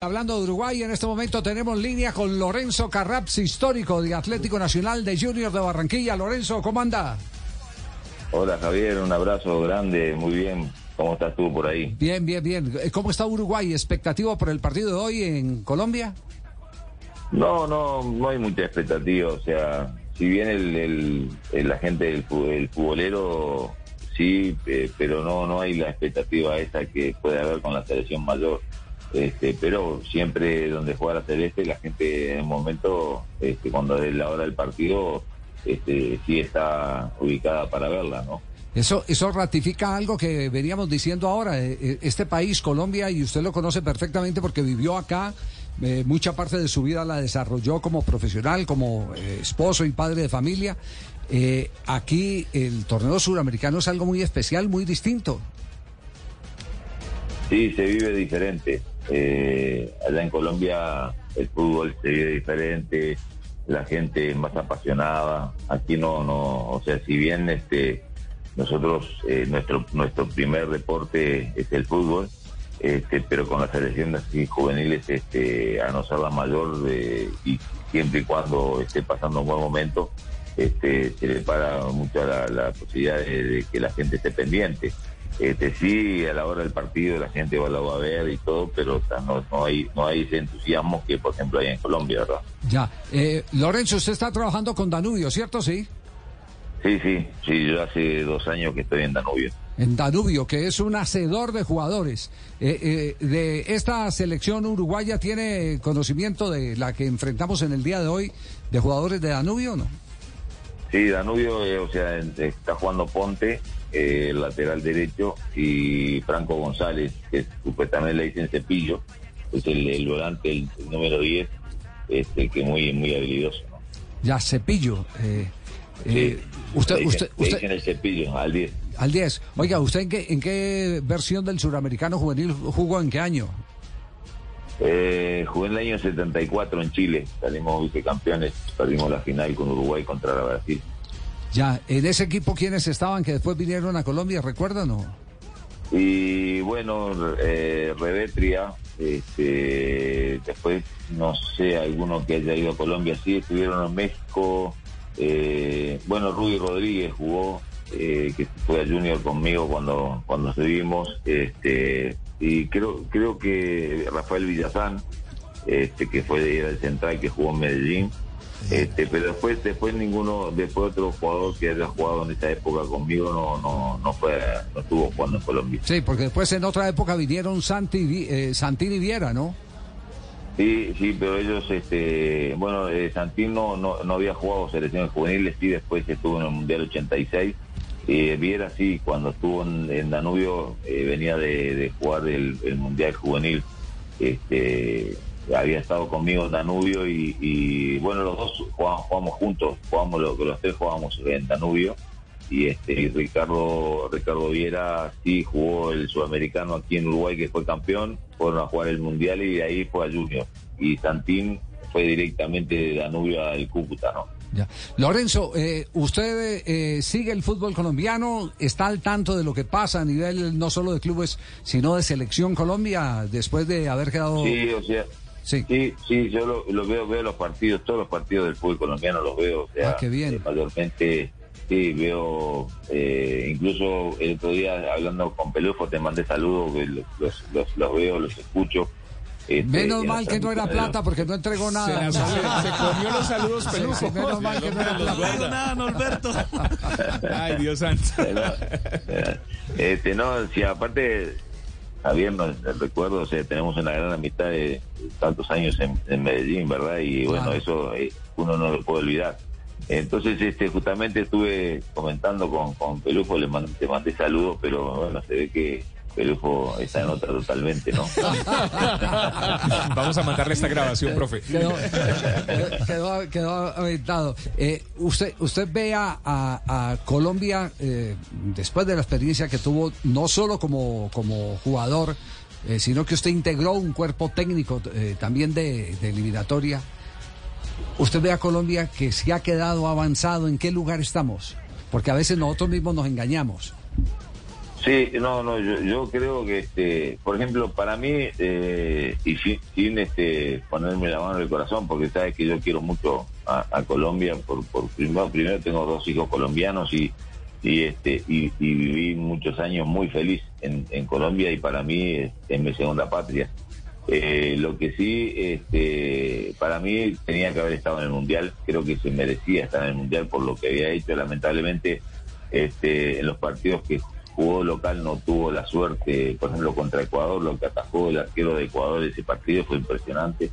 Hablando de Uruguay, en este momento tenemos línea con Lorenzo Carraps, histórico de Atlético Nacional de Junior de Barranquilla. Lorenzo, ¿cómo anda? Hola Javier, un abrazo grande, muy bien. ¿Cómo estás tú por ahí? Bien, bien, bien. ¿Cómo está Uruguay? ¿Expectativa por el partido de hoy en Colombia? No, no, no hay mucha expectativa. O sea, si bien el, el, la gente del el futbolero sí, eh, pero no, no hay la expectativa esa que puede haber con la selección mayor. Este, pero siempre donde juega la Celeste, la gente en un momento, este, cuando es la hora del partido, este, sí está ubicada para verla, ¿no? Eso, eso ratifica algo que veníamos diciendo ahora. Eh, eh, este país, Colombia, y usted lo conoce perfectamente porque vivió acá, eh, mucha parte de su vida la desarrolló como profesional, como esposo y padre de familia. aquí el torneo suramericano es algo muy especial, muy distinto. Sí, se vive diferente. Eh, allá en Colombia el fútbol se vive diferente, la gente más apasionada. Aquí no, no, o sea, si bien este nosotros eh, nuestro nuestro primer deporte es el fútbol, este, pero con las selecciones así juveniles este, a no ser la mayor y siempre y cuando esté pasando un buen momento, este, se le para mucho la, posibilidad de que la gente esté pendiente. Este, sí, a la hora del partido la gente va, a ver y todo, pero no, no, hay, no hay ese entusiasmo que, por ejemplo, hay en Colombia, ¿verdad? Ya. Eh, Lorenzo, usted está trabajando con Danubio, ¿cierto? Sí. Sí, sí, sí, yo hace dos años que estoy en Danubio. En Danubio, que es un hacedor de jugadores. Eh, eh, ¿De esta selección uruguaya tiene conocimiento de la que enfrentamos en el día de hoy de jugadores de Danubio o no? Sí, Danubio, eh, o sea, está jugando Ponte, eh, lateral derecho, y Franco González, que supuestamente le dicen cepillo, es el, volante, el, número 10, este, que muy, muy habilidoso. Ya, cepillo. Eh, eh usted, usted, usted, dicen el cepillo, al 10. Al 10. Oiga, ¿usted en qué, en qué versión del suramericano juvenil jugó en qué año? Eh, jugué en el año 74 en Chile, salimos vicecampeones, perdimos la final con Uruguay contra la Brasil. Ya, en ese equipo, ¿quiénes estaban que después vinieron a Colombia? ¿Recuerdan o? Y bueno, eh, Revetria, este, después no sé, alguno que haya ido a Colombia, sí, estuvieron en México. Eh, bueno, Rudy Rodríguez jugó, eh, que fue a Junior conmigo cuando, cuando seguimos. Este, y creo, creo que Rafael Villazán, este, que fue de, del central, que jugó en Medellín. Este, pero después, después ninguno, después otro jugador que haya jugado en esa época conmigo no, no, no fue, no estuvo jugando en Colombia. Sí, porque después en otra época vinieron Santi, eh, Santini Viera, ¿no? Sí, sí, pero ellos, este, bueno, eh, Santini no, no, había jugado selecciones juveniles, sí, después estuvo en el Mundial 86. Eh, Viera sí, cuando estuvo en, Danubio eh, venía de, jugar el, el, Mundial Juvenil. Este, había estado conmigo Danubio y, bueno, los dos jugamos, juntos, jugamos los, los tres jugamos en Danubio y este Ricardo Ricardo Viera sí jugó el sudamericano aquí en Uruguay que fue campeón, fueron a jugar el mundial y de ahí fue a Junior y Santín fue directamente de Danubio al Cúcuta, ¿no? Ya. Lorenzo, eh, ¿usted eh, sigue el fútbol colombiano? ¿Está al tanto de lo que pasa a nivel no solo de clubes, sino de selección Colombia después de haber quedado... Sí, o sea, Sí, sí, yo lo, veo, veo los partidos, todos los partidos del fútbol colombiano los veo, o sea, ah, qué bien. Eh, mayormente, sí, veo, eh, incluso el otro día hablando con Pelufo te mandé saludos, los, los, los, veo, los escucho. Este, menos mal que no era plata porque no entregó nada. Se, comió los saludos Pelufo. menos mal que no era plata. No nada, Norberto. Ay, Dios santo. Este, no, si aparte Javier, no, recuerdo, o sea, tenemos una gran amistad de tantos años en, Medellín, ¿verdad? Y bueno, eso eh, uno no lo puede olvidar. Entonces, este, justamente estuve comentando con, con Pelufo, le mandé, te mandé saludos, pero bueno, se ve que Pelufo está en otra totalmente, ¿no? Vamos a mandarle esta grabación, profe. Quedó, quedó, quedó eh, usted, usted ve a, Colombia, eh, después de la experiencia que tuvo, no solo como, como jugador, eh, sino que usted integró un cuerpo técnico también de, de eliminatoria. ¿Usted ve a Colombia que se ha quedado avanzado? ¿En qué lugar estamos? Porque a veces nosotros mismos nos engañamos. Sí, no, no, yo, yo creo que, este, por ejemplo, para mí, eh, y sin, este, ponerme la mano en el corazón, porque sabes que yo quiero mucho a, Colombia, por, por primero, primero tengo dos hijos colombianos y, y este y, viví muchos años muy feliz en, en Colombia y para mí es, mi segunda patria. Eh, lo que sí, este, para mí tenía que haber estado en el mundial. Creo que se merecía estar en el mundial por lo que había hecho. Lamentablemente, este, en los partidos que jugó local no tuvo la suerte, por ejemplo, contra Ecuador, lo que atajó el arquero de Ecuador ese partido fue impresionante.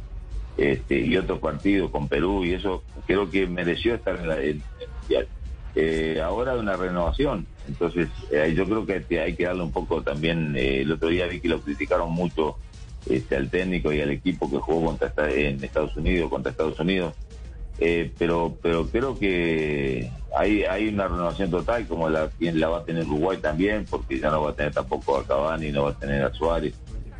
Este, y otro partido con Perú, y eso creo que mereció estar en, el Mundial. Eh, ahora una renovación, entonces eh, yo creo que hay que darle un poco también, eh, el otro día vi que lo criticaron mucho este, al técnico y al equipo que jugó contra en Estados Unidos, contra Estados Unidos, eh, pero pero creo que hay hay una renovación total como la la va a tener Uruguay también porque ya no va a tener tampoco a Cavani no va a tener a Suárez.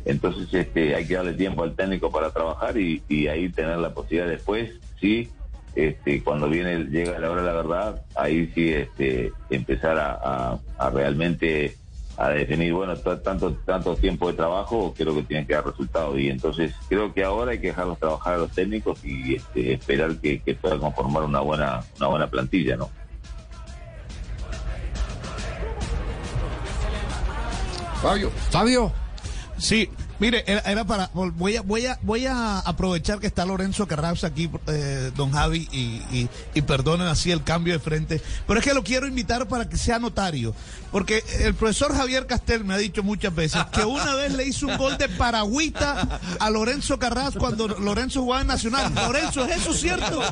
Entonces este hay que darle tiempo al técnico para trabajar y, ahí tener la posibilidad después sí este cuando viene llega la hora de la verdad ahí sí este empezar a realmente a definir, bueno, tanto, tanto tiempo de trabajo, creo que tienen que dar resultados. Y entonces creo que ahora hay que dejarlos trabajar a los técnicos y este, esperar que, que puedan conformar una buena, una buena plantilla, ¿no? Fabio. Fabio. Sí, Mire, era, para. Voy a, voy a, voy a aprovechar que está Lorenzo Carrasco aquí, eh, don Javi, y, y, perdonen así el cambio de frente. Pero es que lo quiero invitar para que sea notario. Porque el profesor Javier Castel me ha dicho muchas veces que una vez le hizo un gol de paragüita a Lorenzo Carrasco cuando Lorenzo jugaba en Nacional. Lorenzo, ¿es eso cierto?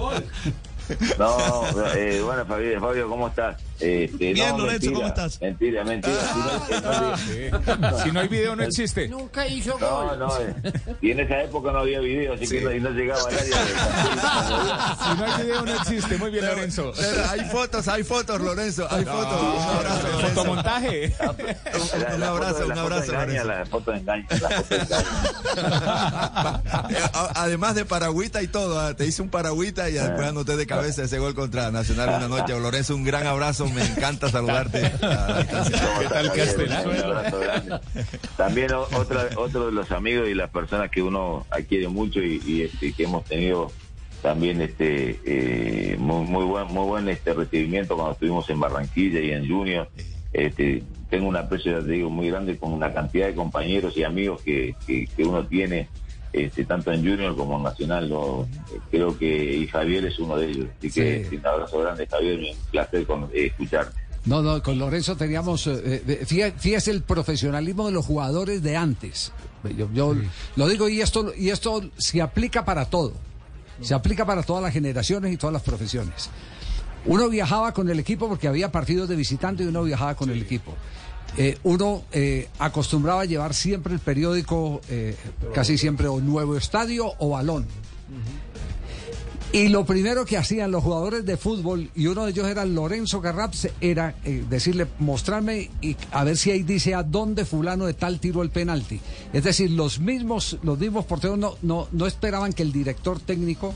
No, eh, bueno, Fabio, Fabio, ¿cómo estás? Este, Bien, no, Lorenzo, ¿cómo estás? Mentira, mentira. Si no, hay video, no existe. Nunca hizo No, no. Eh. Y en esa época no había video, así que no, llegaba área. Si no hay video, no existe. Muy bien, Lorenzo. hay fotos, hay fotos, Lorenzo. Hay fotos. un abrazo. Fotomontaje. Un abrazo, un abrazo, Lorenzo. La foto. La de engaño. Además de paragüita y todo, ah, te hice un paragüita y después anoté de cabeza ese gol contra Nacional una noche. Lorenzo, un gran abrazo, me encanta saludarte. ¿Qué tal También otra, otro de los amigos y las personas que uno adquiere mucho y, este, que hemos tenido también este eh, muy, muy buen muy buen este recibimiento cuando estuvimos en Barranquilla y en Junior. Este tengo un aprecio ya te digo muy grande con una cantidad de compañeros y amigos que, que, que uno tiene este, tanto en Junior como en Nacional. creo que y Javier es uno de ellos. Así que un abrazo grande, Javier, un placer con, eh, escucharte. No, no, con Lorenzo teníamos, eh, eh fíjese, el profesionalismo de los jugadores de antes. Yo, lo digo y esto, y esto se aplica para todo. Se aplica para todas las generaciones y todas las profesiones. Uno viajaba con el equipo porque había partidos de visitante y uno viajaba con el equipo. Eh, uno eh, acostumbraba a llevar siempre el periódico, eh, casi siempre o Nuevo Estadio o Balón. Y lo primero que hacían los jugadores de fútbol, y uno de ellos era Lorenzo Garraps, era decirle, mostrarme y a ver si ahí dice a dónde fulano de tal tiró el penalti. Es decir, los mismos, los mismos porteros no, no, no esperaban que el director técnico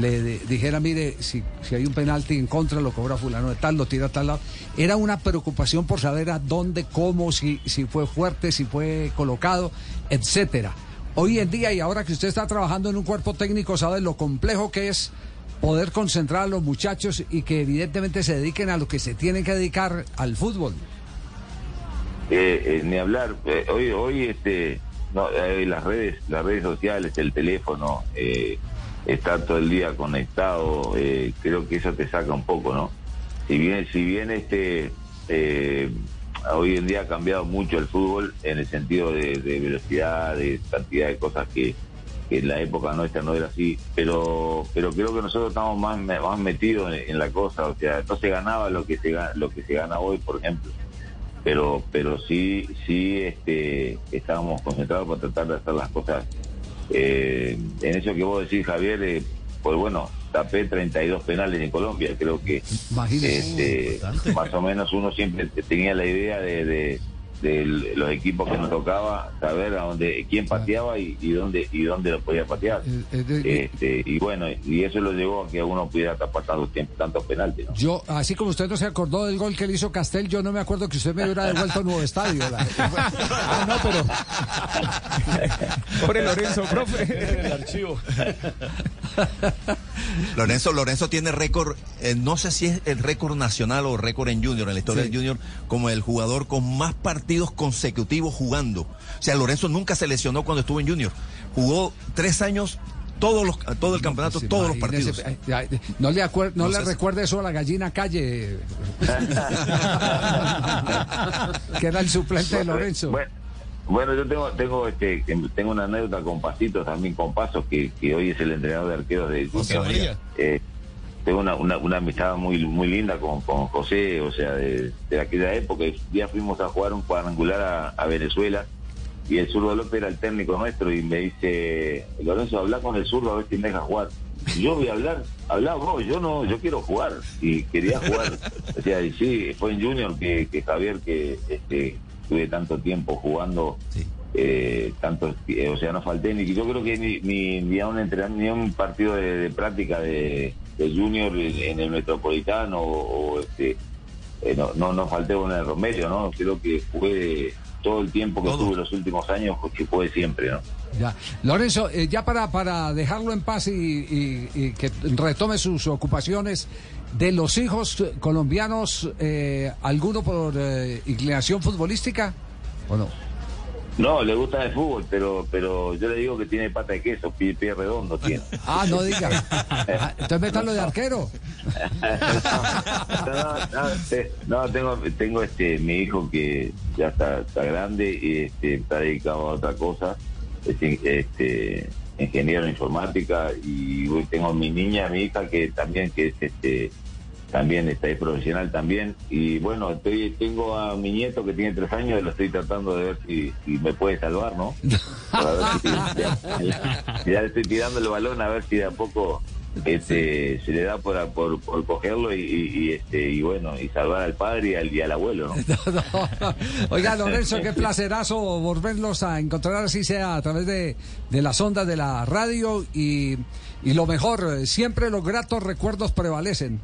le dijera, mire, si, si hay un penalti en contra, lo cobra fulano de tal, lo tira a tal lado. Era una preocupación por saber a dónde, cómo, si, si fue fuerte, si fue colocado, etcétera. Hoy en día, y ahora que usted está trabajando en un cuerpo técnico, sabe lo complejo que es poder concentrar a los muchachos y que evidentemente se dediquen a lo que se tienen que dedicar al fútbol. Eh, eh, ni hablar. Eh, hoy, hoy este, no, las redes, las redes sociales, el teléfono, estar todo el día conectado, eh, creo que eso te saca un poco, ¿no? Si bien, si bien este eh, hoy en día ha cambiado mucho el fútbol en el sentido de, velocidad, de cantidad de cosas que, en la época nuestra no era así, pero pero creo que nosotros estamos más, más metidos en, la cosa, o sea, no se ganaba lo que se lo que se gana hoy, por ejemplo pero pero sí sí este estábamos concentrados para tratar de hacer las cosas eh, en eso que vos decís, Javier, eh, pues bueno, tapé 32 penales en Colombia. Creo que este, más o menos uno siempre tenía la idea de, de los equipos que nos tocaba, saber a dónde, quién pateaba y, y dónde y dónde lo podía patear. De- Este, y bueno, y eso lo llevó a que uno pudiera tapar tantos tantos penaltis. ¿no? Yo, así como usted no se acordó del gol que le hizo Castel, yo no me acuerdo que usted me hubiera devuelto a Nuevo Estadio. la- Ah, no, pero. Pobre Lorenzo, profe. el archivo. Lorenzo, Lorenzo tiene récord, eh, no sé si es el récord nacional o récord en Junior, en la historia Sí. del Junior, como el jugador con más partidos consecutivos jugando. O sea, Lorenzo nunca se lesionó cuando estuvo en Junior. Jugó tres años, todos los, todo el campeonato, Pues todos los partidos. No le, acuer- no No le sé recuerde eso a la gallina calle, que era el suplente de Lorenzo. Bueno, bueno, yo tengo tengo este tengo una anécdota con Pasitos también con Pasos que, que hoy es el entrenador de arqueros de José María. Eh, tengo una, una, una amistad muy muy linda con, con José, o sea, de, de aquella época. Un día fuimos a jugar un cuadrangular a, a Venezuela y el zurdo López era el técnico nuestro y me dice, Lorenzo, habla con el zurdo a ver si me deja jugar. Yo voy a hablar, habla vos, yo no, yo quiero jugar y quería jugar. O sea, y sí, fue en Junior que, que Javier, que este, tuve tanto tiempo jugando, Sí. eh, tanto, eh, o sea, no falté ni, yo creo que ni, ni, ni a un entrenamiento, ni a un partido de, de práctica de, de Junior en, en el Metropolitano o, o, este, eh, no, no, no falté en el Romelio, ¿no? Creo que jugué todo el tiempo que Todo. tuve los últimos años, que jugué siempre, ¿no? Ya. Lorenzo, eh, ya para, para dejarlo en paz y, y- y que retome sus ocupaciones, de los hijos colombianos, eh, ¿alguno por eh, inclinación futbolística o no? No, le gusta el fútbol, pero pero yo le digo que tiene pata de queso, pie, pie redondo tiene. Ah, no diga. Ah, Entonces métalo de arquero. no, no, te- no, tengo tengo este mi hijo que ya está, está grande y este, está dedicado a otra cosa, es este ingeniero en informática y tengo mi niña, mi hija que también que es este también está ahí profesional también y bueno estoy tengo a mi nieto que tiene tres años y lo estoy tratando de ver si, me puede salvar no Para ver si- ya, ya le estoy tirando el balón a ver si de a poco este se le da por, por, por cogerlo y, este y bueno y salvar al padre y al, y al abuelo no. Oiga, Lorenzo, qué placerazo volverlos a encontrar así sea a través de, de las ondas de la radio y, y lo mejor, eh, siempre los gratos recuerdos prevalecen.